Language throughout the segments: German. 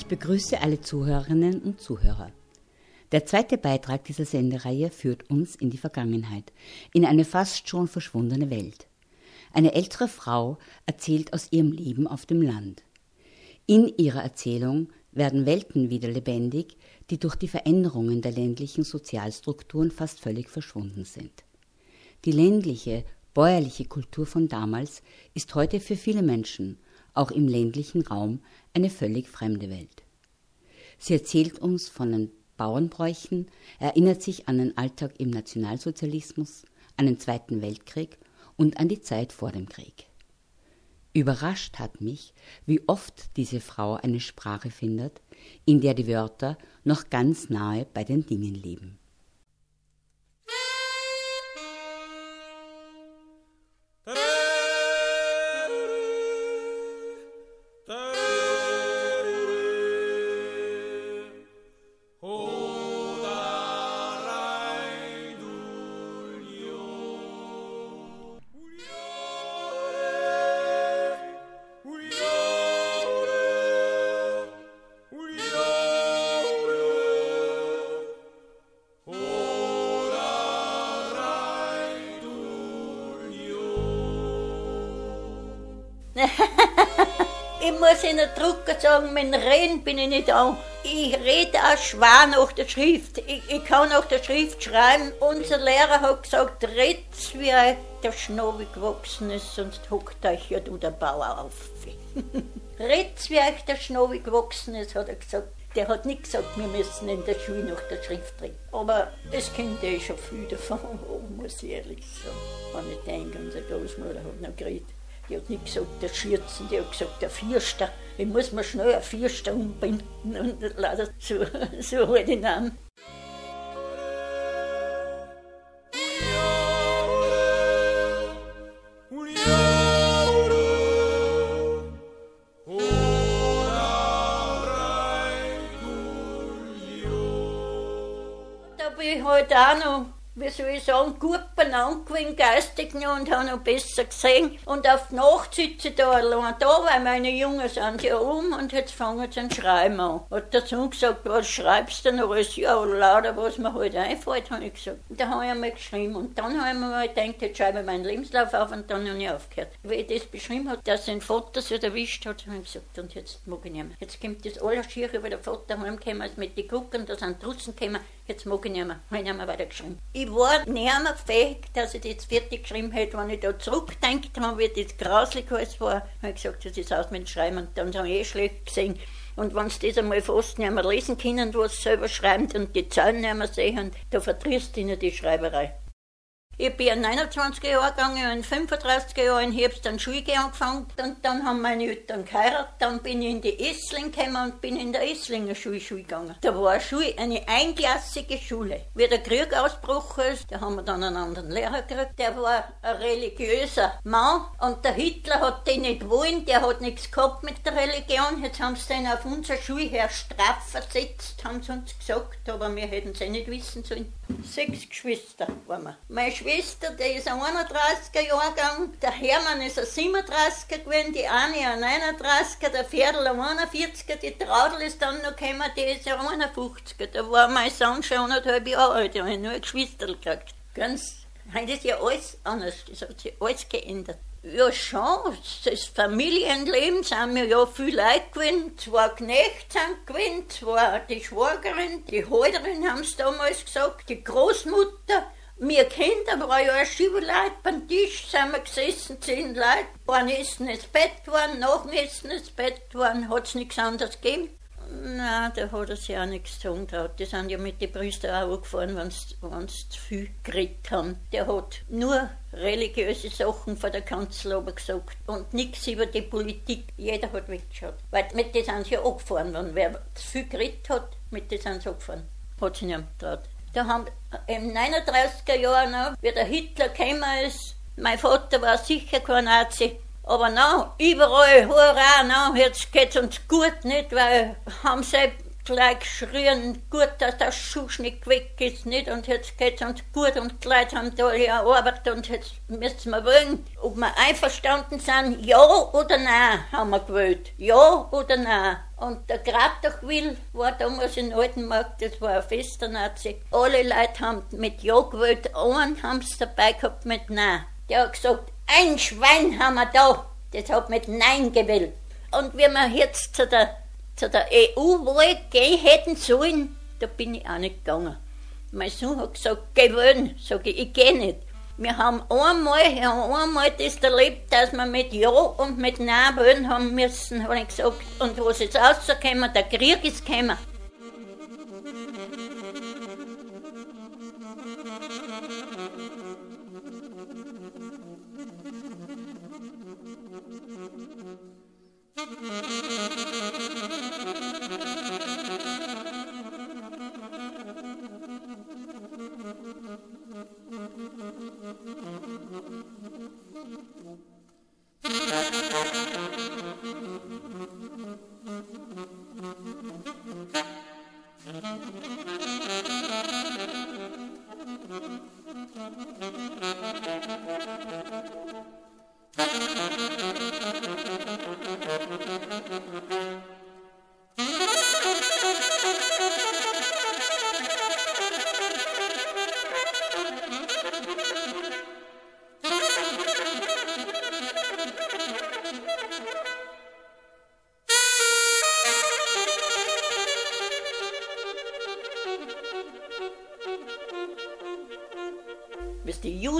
Ich begrüße alle Zuhörerinnen und Zuhörer. Der zweite Beitrag dieser Sendereihe führt uns in die Vergangenheit, in eine fast schon verschwundene Welt. Eine ältere Frau erzählt aus ihrem Leben auf dem Land. In ihrer Erzählung werden Welten wieder lebendig, die durch die Veränderungen der ländlichen Sozialstrukturen fast völlig verschwunden sind. Die ländliche, bäuerliche Kultur von damals ist heute für viele Menschen, auch im ländlichen Raum, eine völlig fremde Welt. Sie erzählt uns von den Bauernbräuchen, erinnert sich an den Alltag im Nationalsozialismus, an den Zweiten Weltkrieg und an die Zeit vor dem Krieg. Überrascht hat mich, wie oft diese Frau eine Sprache findet, in der die Wörter noch ganz nahe bei den Dingen leben. Sagen, mit Reden bin ich nicht an. Ich rede auch schwer nach der Schrift. Ich, ich kann nach der Schrift schreiben. Unser Lehrer hat gesagt, red's wie der Schnabel gewachsen ist, sonst hockt euch ja du der Bauer auf. red's wie euch der Schnabel gewachsen ist, hat er gesagt. Der hat nicht gesagt, wir müssen in der Schule nach der Schrift reden. Aber das kennt eh schon viel davon, muss ich ehrlich sagen. Wenn ich denke, unsere Großmutter hat noch geredet. Die hat nicht gesagt, der Schürzen, die hat gesagt, der Vierster. Ich muss mir schnell ein Vierster umbinden und leider so, so den Namen. Da bin ich halt auch noch wie soll ich sagen, gut benannt gewesen, geistig noch und habe noch besser gesehen. Und auf die Nacht sitze ich da allein da, weil meine Jungen sind ja um und jetzt fangen sie an Schreiben an. Hat der Sohn gesagt, was schreibst du noch alles? Ja, lauter, was mir halt einfällt, habe ich gesagt. Und da habe ich einmal geschrieben und dann habe ich mir mal gedacht, jetzt schreibe ich meinen Lebenslauf auf und dann habe ich aufgehört. Wie ich das beschrieben habe, dass ein Vater sich erwischt hat, habe ich gesagt, und jetzt mag ich nicht mehr. Jetzt kommt das alles schier, weil der Vater heimgekommen ist mit den Gucken, da sind Russen gekommen, jetzt mag ich nicht mehr. Habe ich nicht mehr weitergeschrieben. Ich war nicht fähig, dass ich das fertig geschrieben hätte. Wenn ich da zurückdenkt habe, wie das grauslich alles war, habe ich gesagt, das ist aus mit dem Schreiben. Und dann habe ich eh schlecht gesehen. Und wenn sie das einmal fast nicht mehr lesen können, was sie selber schreiben und die Zahlen nicht mehr sehen, da verdrießt ihnen die Schreiberei. Ich bin in 29 Jahre gegangen, in 35 Jahren im Herbst an Schule angefangen und dann haben meine Eltern geheiratet. Dann bin ich in die Essling gekommen und bin in der Esslinger Schule, Schule gegangen. Da war eine Schule, eine einklassige Schule. Wie der Krieg ausgebrochen ist, da haben wir dann einen anderen Lehrer gekriegt. Der war ein religiöser Mann und der Hitler hat den nicht wollen, der hat nichts gehabt mit der Religion. Jetzt haben sie den auf unserer Schule her straff versetzt, haben sie uns gesagt, aber wir hätten es eh nicht wissen sollen. Sechs Geschwister waren wir. Meine die ist ein 31er Jahrgang, der Hermann ist ein 37er gewesen, die Annie ein 39er, der Pferdl ein 41er, die Traudel ist dann noch gekommen, die ist ein 51er. Da war mein Sohn schon anderthalb Jahre alt, da habe ich nur ein Geschwister gekriegt. Ganz, heute ist ja alles anders, das hat sich alles geändert. Ja, schon. Das Familienleben sind mir ja viel Leute gewesen. Zwei Knechte sind gewesen, zwei die Schwagerin, die Halterin haben es damals gesagt, die Großmutter. Wir Kinder waren ja ein Schieberleut, beim Tisch sind wir gesessen, zehn Leute. Waren Essen ins Bett geworden, dem Essen ins Bett geworden, hat es nichts anderes gegeben. Nein, da hat er sich auch nichts tun traut. Die sind ja mit den Priestern auch angefahren, wenn sie zu viel geredet haben. Der hat nur religiöse Sachen von der Kanzel aber gesagt und nichts über die Politik. Jeder hat weggeschaut. Weil mit denen sind sie angefahren worden. Wer zu viel geredet hat, mit denen sind sie angefahren. Hat sich nicht getraut. Da haben im 39er Jahr noch, wie der Hitler gekommen ist, mein Vater war sicher kein Nazi, aber na, überall, hurra, na, jetzt geht's uns gut, nicht, weil haben sie gleich geschrien, gut, dass der Schuhschnitt weg ist, nicht? Und jetzt geht's uns gut und die Leute haben da ja Arbeit und jetzt müssen wir wollen, ob wir einverstanden sind, ja oder nein, haben wir gewählt. Ja oder nein. Und der Grabdachwill war damals in Altenmarkt, das war ein fester Nazi. Alle Leute haben mit Ja gewählt, einen haben sie dabei gehabt mit Nein. Der hat gesagt, ein Schwein haben wir da, das hat mit Nein gewählt. Und wenn wir jetzt zu der zu der EU-Wahl gehen hätten sollen, da bin ich auch nicht gegangen. Mein Sohn hat gesagt, geh wählen. Sag ich, ich geh nicht. Wir haben einmal, haben einmal das erlebt, dass wir mit Ja und mit Nein wählen haben müssen, habe ich gesagt. Und was jetzt rausgekommen, der Krieg ist gekommen. was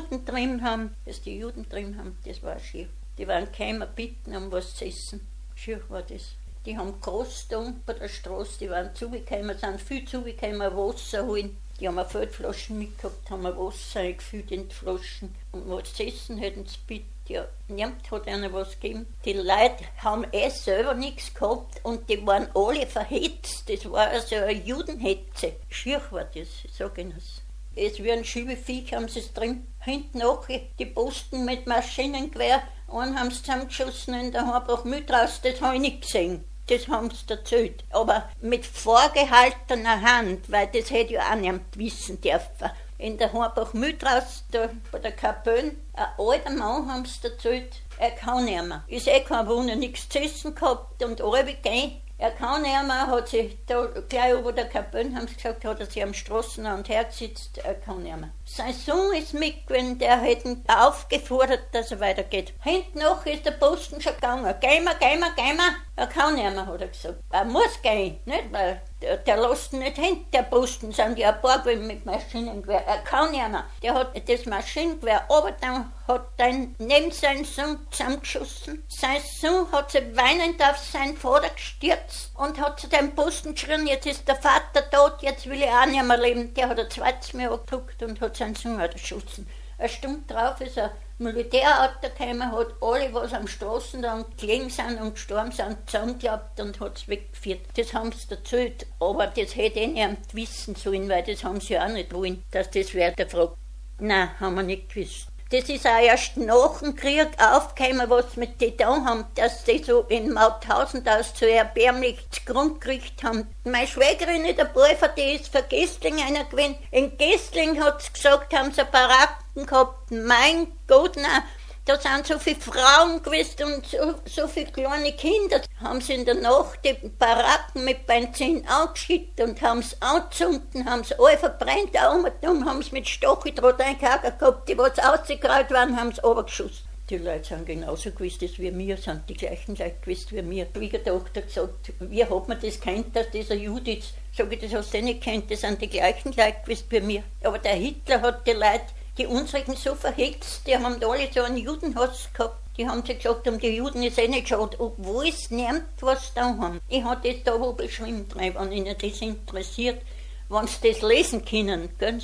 Juden drin haben, was die Juden drin haben, das war schier. Die waren keiner bitten, um was zu essen. Schier war das. Die haben gekostet bei der Straße, die waren zugekommen, sind viel zugekommen, Wasser holen. Die haben Feldflaschen mitgehabt, haben Wasser eingefüllt in die Flaschen. Und was zu essen hätten sie bitte. Ja, niemand hat ihnen was gegeben. Die Leute haben eh selber nichts gehabt und die waren alle verhetzt. Das war also eine Judenhetze. Schier war das, ich sage Ihnen das. Es wie ein Schiebeviech haben sie es drin. Hinten auch die Posten mit Maschinengewehr. Einen haben sie zusammengeschossen in der Harbach mit raus, das habe ich nicht gesehen. Das haben sie erzählt. Aber mit vorgehaltener Hand, weil das hätte ja auch niemand wissen dürfen. In der Harbach mit raus, da bei der Kapelle, ein alter Mann haben sie erzählt, er kann nicht mehr. Ist eh kein Wunder, nichts zu essen gehabt und alle gehen er kann mehr, hat sich da gleich über der Kapelle, haben sie gesagt, hat er sich am Straßenrand hergesetzt, er kann nicht Sein Sohn ist mitgegangen, der hätte aufgefordert, dass er weitergeht. Hinten noch ist der Posten schon gegangen. Gehen wir, gehen wir, gehen wir. Er kann nicht mehr, hat er gesagt. Er muss gehen, nicht? Weil der, der lässt ihn nicht hin, der Posten, sind ja ein paar mit Maschinengewehr. Er kann nicht mehr. Der hat das Maschinengewehr, aber dann hat dann neben seinen Sohn zusammengeschossen. Sein Sohn hat sich weinend auf seinen Vater gestürzt und hat zu dem Posten geschrien, jetzt ist der Vater tot, jetzt will ich auch nicht mehr leben. Der hat ein zweites Mal angeguckt und hat seinen Sohn erschossen. Eine Stunde drauf ist ein Militärauto gekommen, hat alle, was am Straßen dann gelegen sind und gestorben sind, zusammengeklappt und hat es weggeführt. Das haben sie erzählt, aber das hätte ich nicht wissen sollen, weil das haben sie auch nicht wollen, dass das wer fragt. Nein, haben wir nicht gewusst. Das ist auch erst nach dem Krieg aufgekommen, was mit die da haben, dass die so in Mauthausen das so erbärmlich Grund gekriegt haben. Meine Schwägerin in der Pulver, die ist für Gestling einer gewesen. In Gestling hat sie gesagt, haben sie Baracken gehabt. Mein Gott, nein, da sind so viele Frauen gewesen und so, so viele kleine Kinder. Haben sie in der Nacht die Baracken mit Benzin angeschüttet und haben es angezündet, haben es alle verbrennt, und haben es mit Stacheldraht eingehakt gehabt. Die, was ausgekrallt waren, haben es runtergeschossen. Die Leute sind genauso gewusst wie wir, sind die gleichen Leute gewusst wie mir. Die Schwiegertochter gesagt, wie hat man das kennt, dass dieser Judith, sag ich, das hast du nicht kennt, das sind die gleichen Leute gewusst wie mir. Aber der Hitler hat die Leute die unsrigen so verhext, die haben da alle so einen Judenhass gehabt. Die haben sich gesagt, um die Juden ist eh nicht schade, obwohl es niemand was da haben. Ich habe das da wo beschrieben, wenn Ihnen das interessiert, wenn Sie das lesen können, können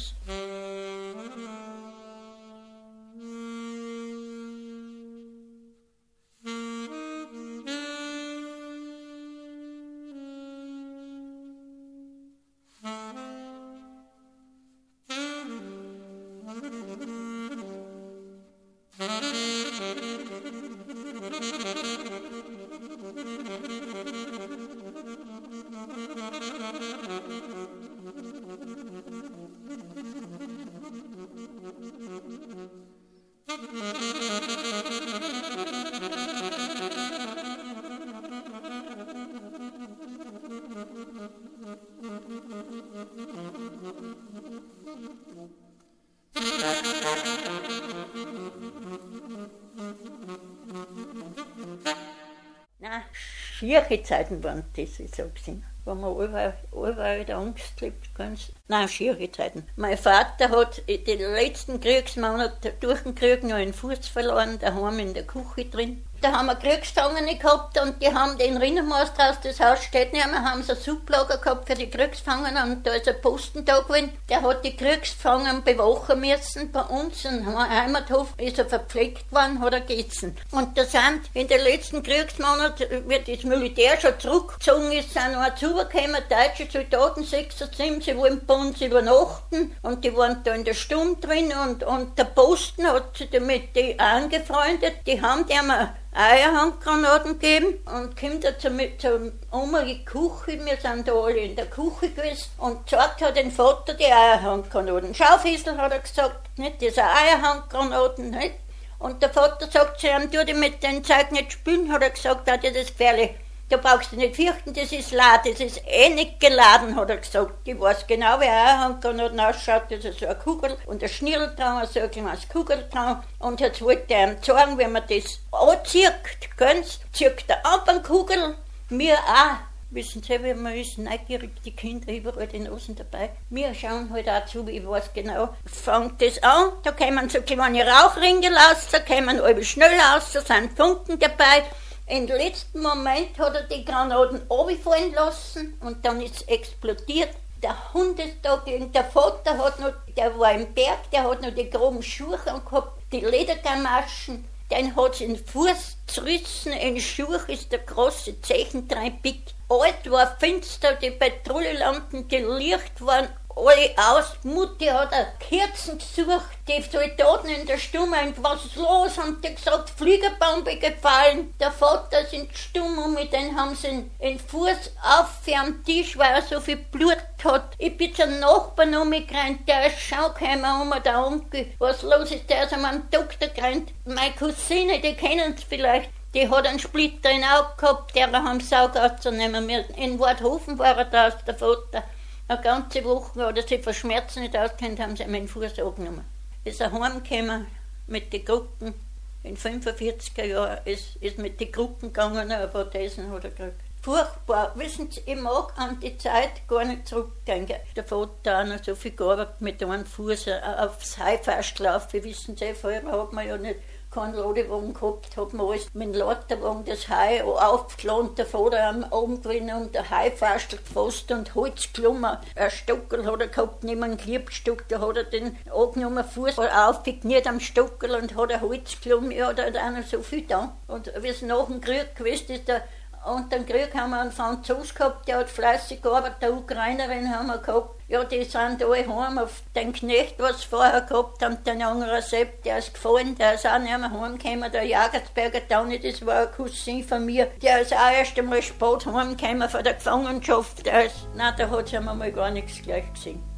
schiere Zeiten waren das, ich sag's Ihnen. Wo man überall, überall der Angst lebt, ganz. Nein, schiere Zeiten. Mein Vater hat den letzten Kriegsmonaten durch den Krieg noch einen Fuß verloren, daheim in der Küche drin. Da haben wir Kriegsgefangene gehabt und die haben den Rinnermeister aus das Haus steht nicht mehr, haben sie ein Sublager gehabt für die Kriegsgefangenen und da ist ein Posten da gewesen, der hat die Kriegsgefangenen bewachen müssen bei uns im Heimathof, ist er verpflegt worden, hat er gegessen. Und da sind in den letzten Kriegsmonaten, wie das Militär schon zurückgezogen ist, sind noch zugekommen, deutsche Soldaten, sechs oder sieben, sie wollen bei uns übernachten und die waren da in der Stunde drin und, und der Posten hat sich damit die angefreundet, die haben dem Eierhandgranaten gegeben und kommt er zu, zur Oma in die Küche, wir sind da alle in der Küche gewesen und zeigt hat den Vater die Eierhandgranaten. Schau, Fiesel, hat er gesagt, nicht diese Eierhandgranaten, nicht? Und der Vater sagt zu ihm, tu die mit dem Zeug nicht spielen, hat er gesagt, das gefährlich. Da brauchst du nicht fürchten, das ist leer, das ist eh nicht geladen, hat er gesagt. Ich weiß genau, wie er Handgranaten ausschaut. Das ist so eine Kugel und ein Schnirl dran, so ein kleines Kugel dran. Und jetzt wollte er ihm zeigen, wie man das anzieht, ganz, zieht er ab an Kugel, mir auch. Wissen Sie, wie man ist neugierig, die Kinder überall die Nosen dabei. Wir schauen halt auch zu, ich weiß genau. Fängt das an, da kommen so kleine Rauchringe raus, da kommen alle schnell raus, da sind Funken dabei. Im letzten Moment hat er die Granaten runterfallen lassen und dann ist es explodiert. Der Hund ist da gegen, der Vater hat noch, der war im Berg, der hat noch die groben Schuhe angehabt, die Ledergamaschen, den hat es in den Fuß zerrissen, in den Schuh ist der große Zeichen pickt. Alt war finster, die Patrouillenlampen, die Licht waren alle aus. Mutti hat eine Kerzen gesucht. Die Soldaten in der Stumme, was ist los? Haben die gesagt, Fliegerbombe gefallen. Der Vater sind stumm und mit denen haben sie den Fuß auf am Tisch, weil er so viel Blut hat. Ich bin zum Nachbarn umgerannt, der ist schon gekommen, um der Onkel. Was los ist, der ist an meinem Doktor gerannt. Meine Cousine, die kennen es vielleicht. Die hat einen Splitter in Auge gehabt, der haben Saugarzt nehmen müssen. In Worthofen war er da, der Vater. Eine ganze Woche oder sie vor Schmerzen nicht auskennt, haben sie ihm den Fuß angenommen. Ist er heimgekommen mit den Gruppen. In 45er Jahren ist, ist mit den Gruppen gegangen, ein paar Thesen hat er gekriegt. Furchtbar. Wissen Sie, ich mag an die Zeit gar nicht zurückdenken. Der Vater hat noch so viel gearbeitet mit einem Fuß aufs Haifast laufen. Wissen Sie, vorher hat man ja nicht keinen Ladewagen gehabt, hat man alles mit dem Ladewagen das Hai aufgeladen, der Vater am Abend gewesen und der Haifastel gefasst und Holz geklommen. Ein Stockel hat er gehabt, neben einem Kliebstock, da hat er den angenommen, Fuß aufgekniet am Stockel und hat ein Holz geklommen. Ja, da hat einer so viel da. Und wie es nach dem Krieg gewesen ist, der und den Krieg haben wir einen Franzos gehabt, der hat fleißig gearbeitet, eine Ukrainerin haben wir gehabt. Ja, die sind alle heim auf den Knecht, was sie vorher gehabt haben, den anderen Sepp, der ist gefallen, der ist auch nicht mehr heimgekommen, der Jagersberger Tauni, das war ein Cousin von mir, der ist auch erst einmal spät heimgekommen von der Gefangenschaft, der ist, nein, da hat sie mal gar nichts gleich gesehen.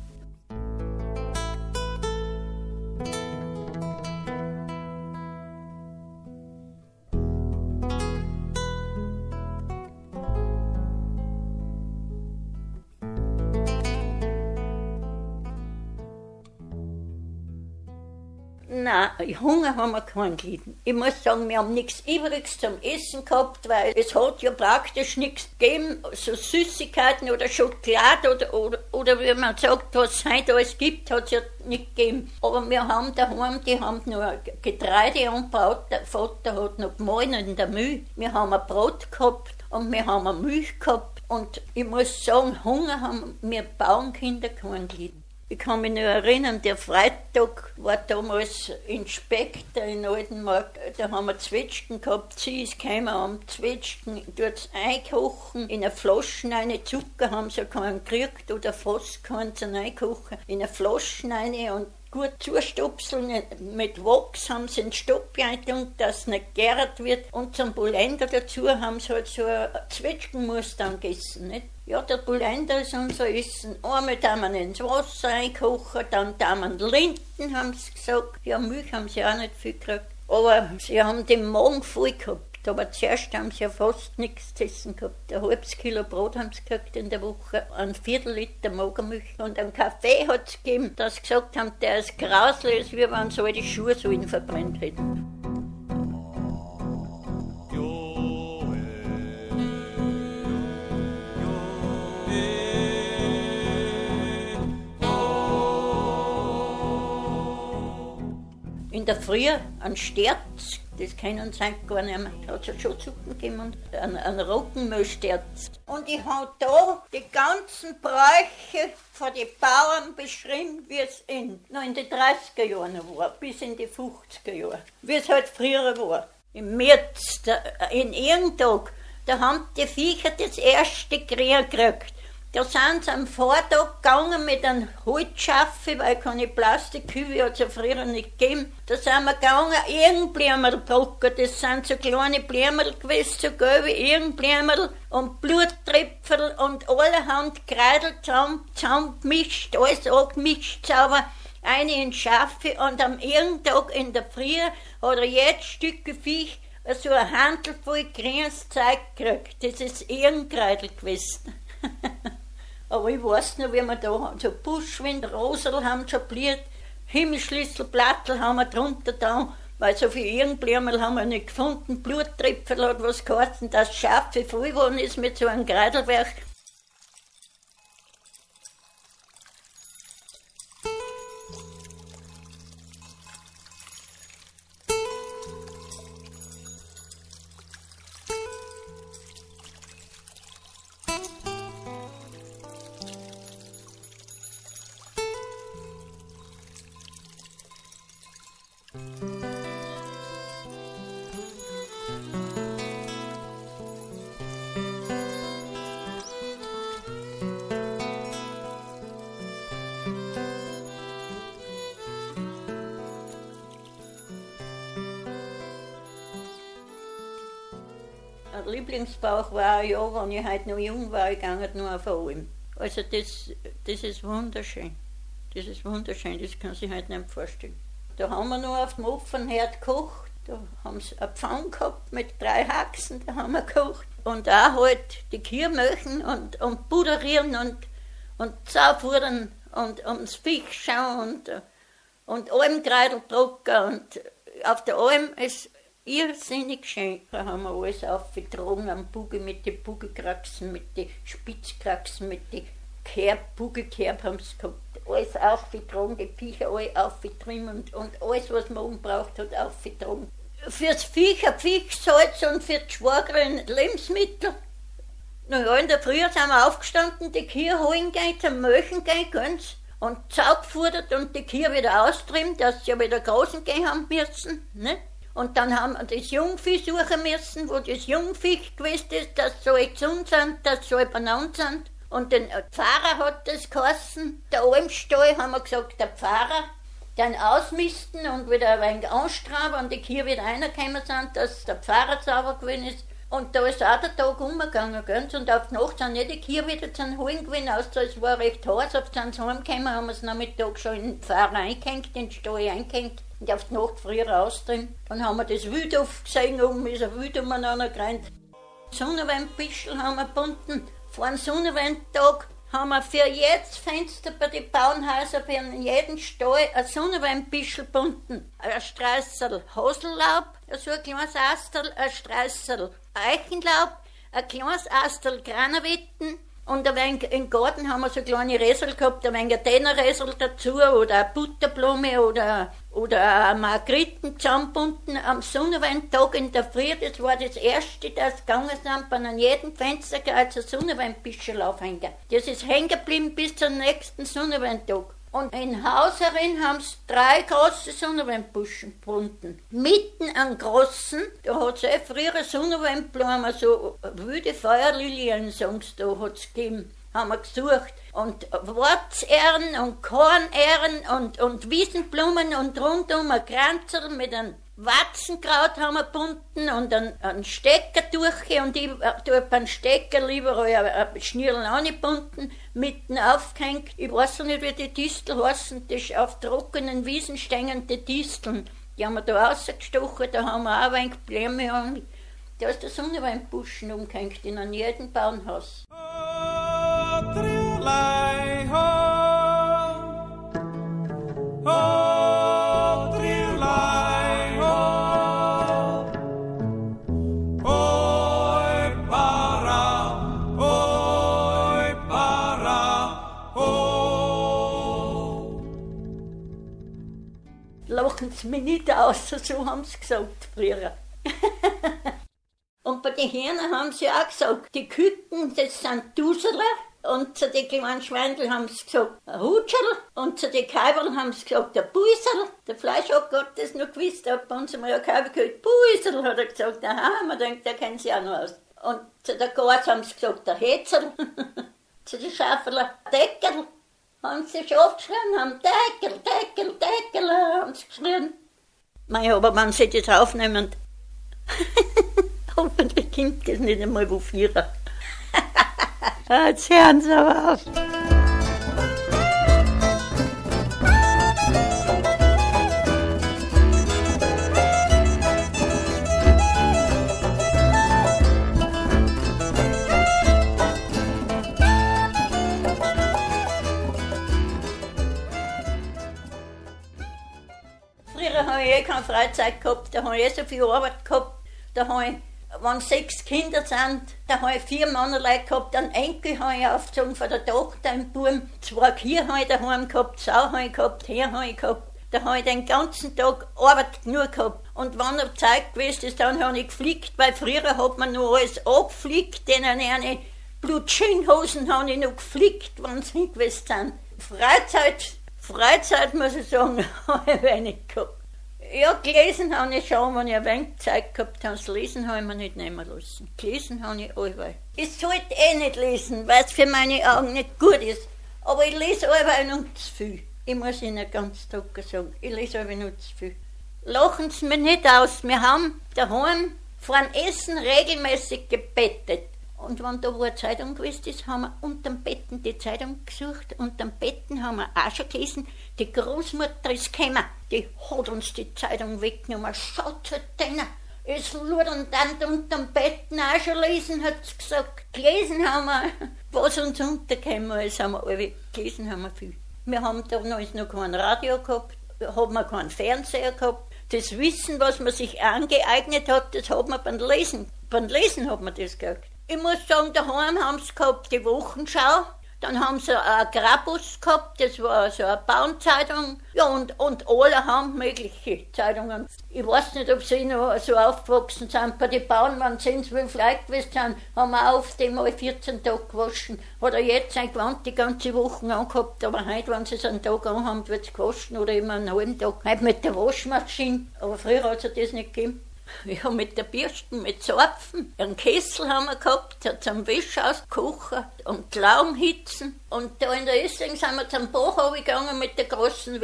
Nein, Hunger haben wir keinen gelitten. Ich muss sagen, wir haben nichts Übriges zum Essen gehabt, weil es hat ja praktisch nichts gegeben, so Süßigkeiten oder Schokolade oder, oder, oder wie man sagt, was es heute alles gibt, hat es ja nicht gegeben. Aber wir haben daheim, die haben nur Getreide angebaut, der Vater hat noch gemahlen in der Mühle. Wir haben ein Brot gehabt und wir haben eine Milch gehabt. Und ich muss sagen, Hunger haben wir Bauernkinder keinen gelitten. Ich kann mich noch erinnern, der Freitag war damals in Speck, da in Altenmarkt, da haben wir Zwetschgen gehabt, sie ist gekommen am Zwetschgen, dort einkochen, in eine Flaschen rein, Zucker haben sie keinen gekriegt oder fast keinen zum Einkochen, in eine Flaschen rein und gut zustupseln. Mit Wachs haben sie einen Stopp gehalten, dass nicht gärt wird. Und zum Bulender dazu haben sie halt so ein Zwetschgenmuster gegessen. Nicht? Ja, der Bulender ist unser Essen. Einmal da man ins Wasser einkochen, dann da man Linten, haben sie gesagt. Ja, Milch haben sie auch nicht viel gekriegt. Aber sie haben den Magen voll gehabt. Aber zuerst haben sie ja fast nichts zu essen gehabt. Ein halbes Kilo Brot haben sie gekriegt in der Woche, ein Viertel Liter Magermilch und einen Kaffee hat es gegeben, dass sie gesagt haben, der ist grauslos, wie wenn sie die Schuhe so ihn verbrennt hätten. In der Früh ein Sterz das kennen sie gar nicht mehr. Da hat es schon Suppen gegeben und einen, einen Roggenmilchsterz. Und ich habe da die ganzen Bräuche von den Bauern beschrieben, wie es in, noch in den 30er Jahren war, bis in die 50er Jahre. Wie es halt früher war. Im März, da, in Irgendtag, da haben die Viecher das erste Krieg gekriegt. Da sind sie am Vortag gegangen mit einem Holzschaffe, weil keine Plastikhübe hat es ja früher nicht gegeben. Da sind wir gegangen, Irgendblärmerl packen. Das sind so kleine Blärmerl gewesen, so gelbe Irgendblärmerl und Bluttröpferl und allerhand Kreidel zusammen, zusammen gemischt, alles angemischt sauber. Eine in Schaffe und am Irgendtag in der Früh hat er jetzt Stücke Viech so ein Handel voll grünes Zeug gekriegt. Das ist Irgendkreidel gewesen. Aber ich weiß noch, wie wir da so Buschwind, Rosel haben schabliert, Himmelschlüsselplattel haben wir drunter da, weil so viel Irgendblümel haben wir nicht gefunden, Bluttripfel hat was geheißen, das Schafe voll geworden ist mit so einem Greidelwerk. Lieblingsbauch war ja, wenn ich heute noch jung war, ich gehe nur auf allem. Also das, das ist wunderschön. Das ist wunderschön, das kann sich heute nicht vorstellen. Da haben wir nur auf dem offenen Herd gekocht. Da haben sie eine Pfanne gehabt mit drei Haxen, da haben wir gekocht. Und auch halt die Kiermöchen und, und puderieren und, und Zauffuhren und ums Fisch schauen und, und Almkreidel drucken. Und auf der Alm ist irrsinnig schön. Da haben wir alles aufgetragen am Buge mit den Bugekraxen, mit den Spitzkraxen, mit den Kerb, Bugekerb haben sie gehabt. Alles aufgetragen, die Viecher alle aufgetrieben und, und alles, was man umbraucht hat, aufgetragen. Fürs Viech ein Viechsalz und für die Schwagerin Lebensmittel. Na ja, in der Früh sind wir aufgestanden, die Kühe holen gehen, zum Möchen gehen, ganz und zaugfudert und die Kühe wieder austrimmen, dass sie wieder großen gehen haben müssen. Ne? Und dann haben wir das Jungvieh suchen müssen, wo das Jungvieh gewesen ist, dass alle gesund sind, dass alle benannt sind. Und den Pfarrer hat das geheißen, der Almstall, haben wir gesagt, der Pfarrer, dann ausmisten und wieder ein wenig anstraben und die Kirche wieder reingekommen sind, dass der Pfarrer sauber gewesen ist. Und da ist auch der Tag umgegangen, gell? Und auf die Nacht sind nicht die Kirche wieder zu holen gewesen, außer es war recht heiß, auf sind sie heimgekommen, haben wir es Nachmittag schon in den Pfarrer eingehängt, in den Stall eingehängt und auf die Nacht früher raus drin. Dann haben wir das Wild gesehen, oben ist ein Wild umeinander gerannt. Sonnenweinbischel haben wir gebunden. Vor dem Sonnenweintag haben wir für jedes Fenster bei den Bauernhäusern, für jeden Stall ein Sonnenweinbischel gebunden. Ein Streißel Hasellaub, so ein kleines Astel, ein Streißel Eichenlaub, ein kleines Astel Granavitten, und ein wenig im Garten haben wir so kleine Räsel gehabt, ein wenig Dänerräsel dazu oder eine Butterblume oder, oder eine Margriten zusammenbunden am Sonnenweintag in der Früh. Das war das erste, das gegangen sind, an jedem Fensterkreuz ein Sonnenweinbüschel aufhängen. Das ist hängen geblieben bis zum nächsten Sonnenweintag. Und in Haus herin haben sie drei große Sonnenweinbuschen gefunden. Mitten an großen, da hat es eh frühere Sonnenweinblumen, so wilde Feuerlilien, sagen sie, da hat es gegeben. haben wir gesucht. Und Wurzähren und Kornähren und, und Wiesenblumen und rundum ein Kranzel mit einem Watzenkraut haben wir gebunden und einen, Stecker durch und ich tue beim Stecker lieber ein Schnürl angebunden, mitten aufgehängt. Ich weiß nicht, wie die Distel heißen, das auf trockenen Wiesen stehende Disteln. Die haben wir da rausgestochen, da haben wir auch ein Bläme an. Da ist der Sonnenweinbuschen umgehängt in jedem Bauernhaus. Oh. Sie mich nicht aus, so haben sie gesagt früher. und bei den Hirnen haben sie auch gesagt, die Küken, das sind Duseler. Und zu den kleinen Schweindel haben sie gesagt, ein Hutscherl. Und zu den Kaiberl haben sie gesagt, ein Buiserl. Der Fleischhock hat das noch gewusst, da hat bei uns einmal ein Kaiber gehört, Buiserl, hat er gesagt. Aha, man denkt, der kennt sie auch noch aus. Und zu der Gars haben sie gesagt, der Hetzerl. zu den Schäferler, Deckerl haben sie sich aufgeschrien, haben Deckel, Deckel, Deckel, haben sie geschrien. Aber wenn sie das aufnehmen, hoffentlich kommt das nicht einmal wo Vierer. Jetzt hören sie aber auf. Eh keine Freizeit gehabt, da habe ich eh so viel Arbeit gehabt, da habe ich, wenn sechs Kinder sind, da habe ich vier Männerleute gehabt, einen Enkel habe ich aufgezogen von der Tochter im Buben, zwei Kühe habe ich daheim gehabt, Sau habe ich gehabt, Herr habe ich gehabt. Da habe ich den ganzen Tag Arbeit genug gehabt. Und wenn er Zeit gewesen ist, dann habe ich geflickt, weil früher hat man nur alles abgeflickt, denn eine Blutschinhosen habe ich noch geflickt, wenn sie hingewiesen sind. Freizeit, Freizeit muss ich sagen, habe ich wenig gehabt. Ja, gelesen habe ich schon, wenn ich ein wenig Zeit gehabt habe. Das Lesen habe ich mir nicht nehmen lassen. Gelesen habe ich allweil. Ich sollte eh nicht lesen, weil es für meine Augen nicht gut ist. Aber ich lese allweil noch zu viel. Ich muss Ihnen ganz trocken sagen, ich lese allweil noch zu viel. Lachen Sie mir nicht aus. Wir haben daheim vor dem Essen regelmäßig gebettet. Und wenn da wo eine Zeitung gewesen ist, haben wir unter dem Betten die Zeitung gesucht. Unter dem Betten haben wir auch schon gelesen, die Großmutter ist gekommen. Die hat uns die Zeitung weggenommen. Schaut zu denen. Es ludern dann unter dem Betten auch schon lesen, hat sie gesagt. Gelesen haben wir, was uns untergekommen ist, haben wir alle gelesen haben wir viel. Wir haben damals noch kein Radio gehabt, haben wir keinen Fernseher gehabt. Das Wissen, was man sich angeeignet hat, das hat man beim Lesen. Beim Lesen hat man das gehabt. Ich muss sagen, daheim haben sie gehabt die Wochenschau. Dann haben sie ein Grabus gehabt, das war so eine Bauernzeitung. Ja, und, und alle haben mögliche Zeitungen. Ich weiß nicht, ob sie noch so aufgewachsen sind. Bei den Bauern, wenn sie viel Leute gewesen sind, haben wir auf dem mal 14 Tage gewaschen. Hat er jetzt ein Gewand die ganze Woche angehabt, aber heute, wenn sie es einen Tag anhaben, wird es gewaschen oder immer einen halben Tag. Heute mit der Waschmaschine, aber früher hat es das nicht gegeben. Ja, mit der Bürsten, mit Zapfen. Einen Kessel haben wir gehabt, zum Wäsche auskochen und Laugenhitzen. Und da in der Essling sind wir zum Bach gegangen mit der großen.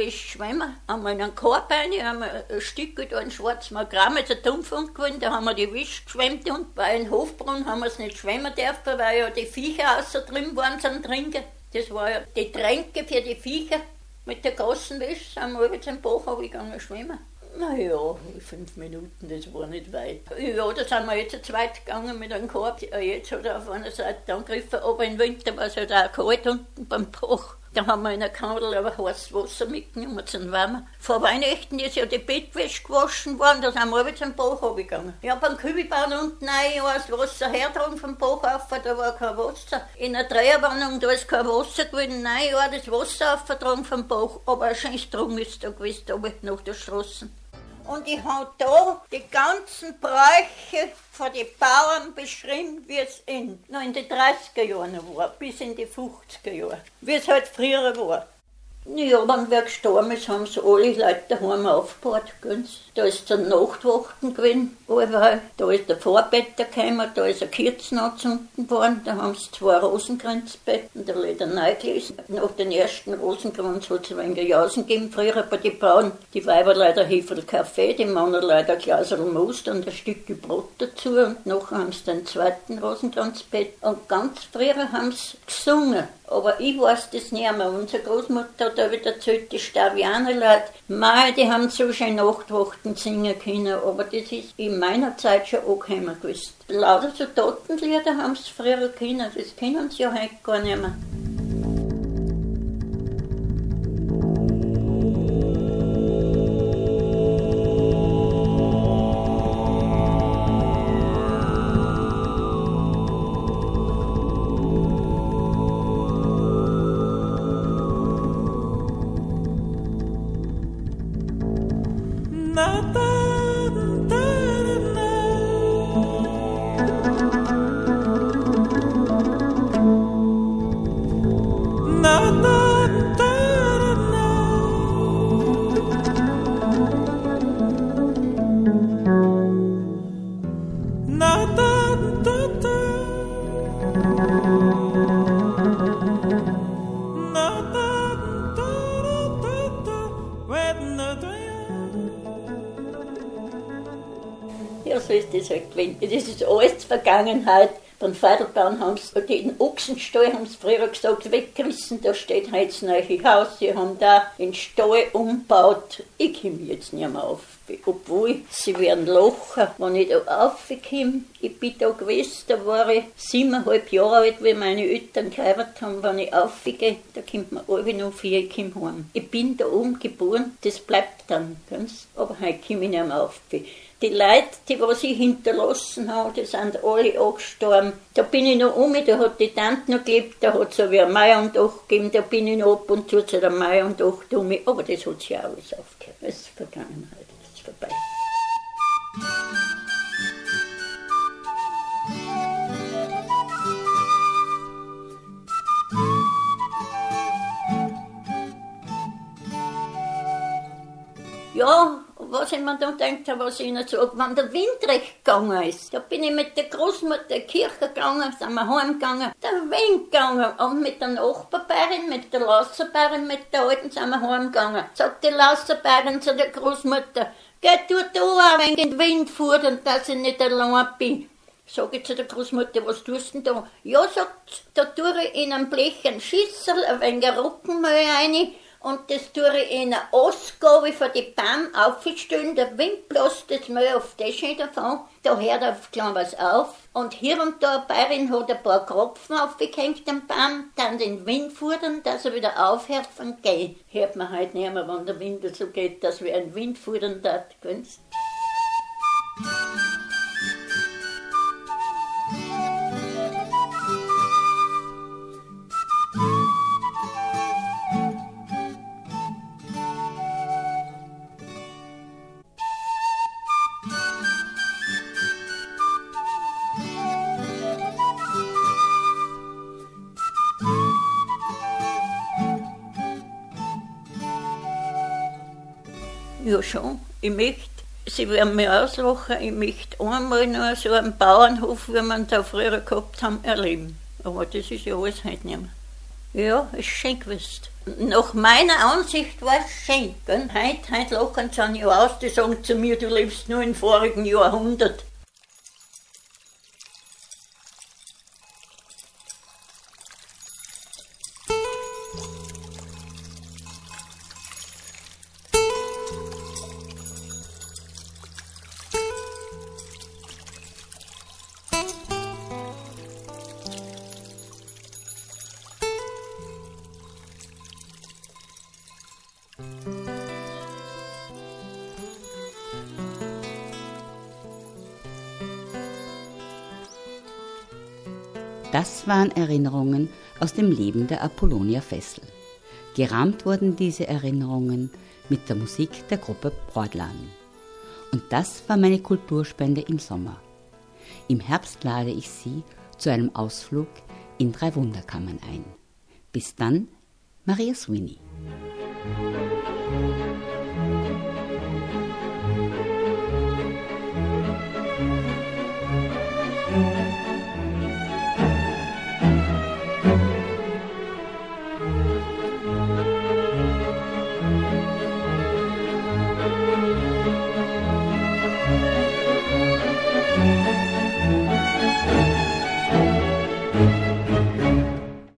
Haben wir in einen Korb rein, haben wir ein Stück da in schwarzem Gramm mit der Dumpfung geworden, da haben wir die Wäsche geschwemmt und bei einem Hofbrunnen haben wir es nicht schwimmen dürfen, weil ja die Viecher außer drin waren zum Trinken. Das war ja die Tränke für die Viecher. Mit der großen Wäsche sind wir über zum Bach gegangen schwimmen. Naja, fünf Minuten, das war nicht weit. Ja, da sind wir jetzt zu zweit gegangen mit einem Korb. Jetzt hat er auf einer Seite angegriffen, aber im Winter war es halt auch kalt unten beim Bach. Da haben wir in der Kandel aber heißes Wasser mitgenommen zum Wärmen. Vor Weihnachten ist ja die Bettwäsche gewaschen worden, da sind wir zum Bach runtergegangen. Ja, beim Kübelbahn unten rein, das Wasser hertragen vom Bach auf, da war kein Wasser. In der Dreierwarnung, da ist kein Wasser gewesen, nein, ja, das Wasser aufgetragen vom Bach, aber ein schönes Strom ist da gewesen, da nach der Straße. Und ich habe da die ganzen Bräuche von den Bauern beschrieben, wie es in, in den 30er Jahren war, bis in die 50er Jahre, wie es halt früher war. Ja, wenn wer gestorben ist, haben sie alle Leute daheim aufgebaut. Da ist der Nachtwachten gewesen, überall. Da ist der Vorbetter gekommen, da ist ein Kerzen angezündet worden, da haben sie zwei Rosenkränzbetten, der Leder neu gelesen. Nach den ersten Rosenkranz hat es ein wenig Jausen gegeben, früher bei den Bauern. Die Weiber leider Hefe Kaffee, die Männer leider ein Glas Most und ein Stück Brot dazu. Und nachher haben sie den zweiten Rosenkranzbett. Und ganz früher haben sie gesungen. Aber ich weiß das nicht mehr. Unsere Großmutter hat da wieder erzählt, die Stavianerleute, mei, die haben so schön Nachtwachten singen können, aber das ist in meiner Zeit schon angekommen gewesen. Lauter so Totenlieder haben sie früher können, das kennen sie ja heute gar nicht mehr. Das ist alles Vergangenheit. Beim Vaterbahn haben sie den Ochsenstall haben sie früher gesagt, weggerissen, da steht heute das neue Haus. Sie haben da den Stall umgebaut. Ich komme jetzt nicht mehr auf. Obwohl, sie werden lachen, wenn ich da raufkomme. Ich bin da gewesen, da war ich siebeneinhalb Jahre alt, wie meine Eltern geheiratet haben. Wenn ich aufgehe, da kommt man alle noch vier, ich komme heim. Ich bin da oben geboren, das bleibt dann, ganz. aber heute komme ich nicht mehr auf. Die Leute, die was ich hinterlassen habe, die sind alle angestorben. Da bin ich noch um, da hat die Tante noch gelebt, da hat es so wie ein Mai und Dach gegeben, da bin ich noch ab und zu zu der Mai und Dach um. Aber das hat sich ja alles aufgehört. Das ist Vergangenheit, das ist vorbei. Ja, was ich mir da denkt habe, was ich ihnen sage, wenn der Wind recht gegangen ist, da bin ich mit der Großmutter in die Kirche gegangen, sind wir heimgegangen, der Wind gegangen und mit der Nachbarbärin, mit der Lasserbärin, mit der Alten sind wir heimgegangen. Sagt die Lasserbärin zu der Großmutter, geh du da auch, wenn den Wind fuhrt und dass ich nicht allein bin. Sag ich zu der Großmutter, was tust du denn da? Ja, sagt, da tue ich in einem Blech ein Schüssel, ein wenig Rockenmehl rein und das tue ich in eine Ausgabe von die Baum aufstellen, der Wind bläst das mal auf das davon, da hört auf klein was auf und hier und da eine Bäuerin hat ein paar Kropfen aufgehängt am Baum, dann den Wind fudern, dass er wieder aufhört von gehen. Hört man halt nicht mehr, wenn der Wind so geht, dass wir einen Wind fudern dort, Kunst. Ja, schon. Ich möchte, Sie werden mich auslachen, ich möchte einmal noch so einen Bauernhof, wie wir ihn da früher gehabt haben, erleben. Aber das ist ja alles heute nicht mehr. Ja, ist schön gewesen. Nach meiner Ansicht war es schön. Heute, heute lachen sie ja aus, die sagen zu mir, du lebst nur im vorigen Jahrhundert. Das waren Erinnerungen aus dem Leben der Apollonia Fessel. Gerahmt wurden diese Erinnerungen mit der Musik der Gruppe Bordladen. Und das war meine Kulturspende im Sommer. Im Herbst lade ich Sie zu einem Ausflug in drei Wunderkammern ein. Bis dann, Maria Sweeney. Thank you.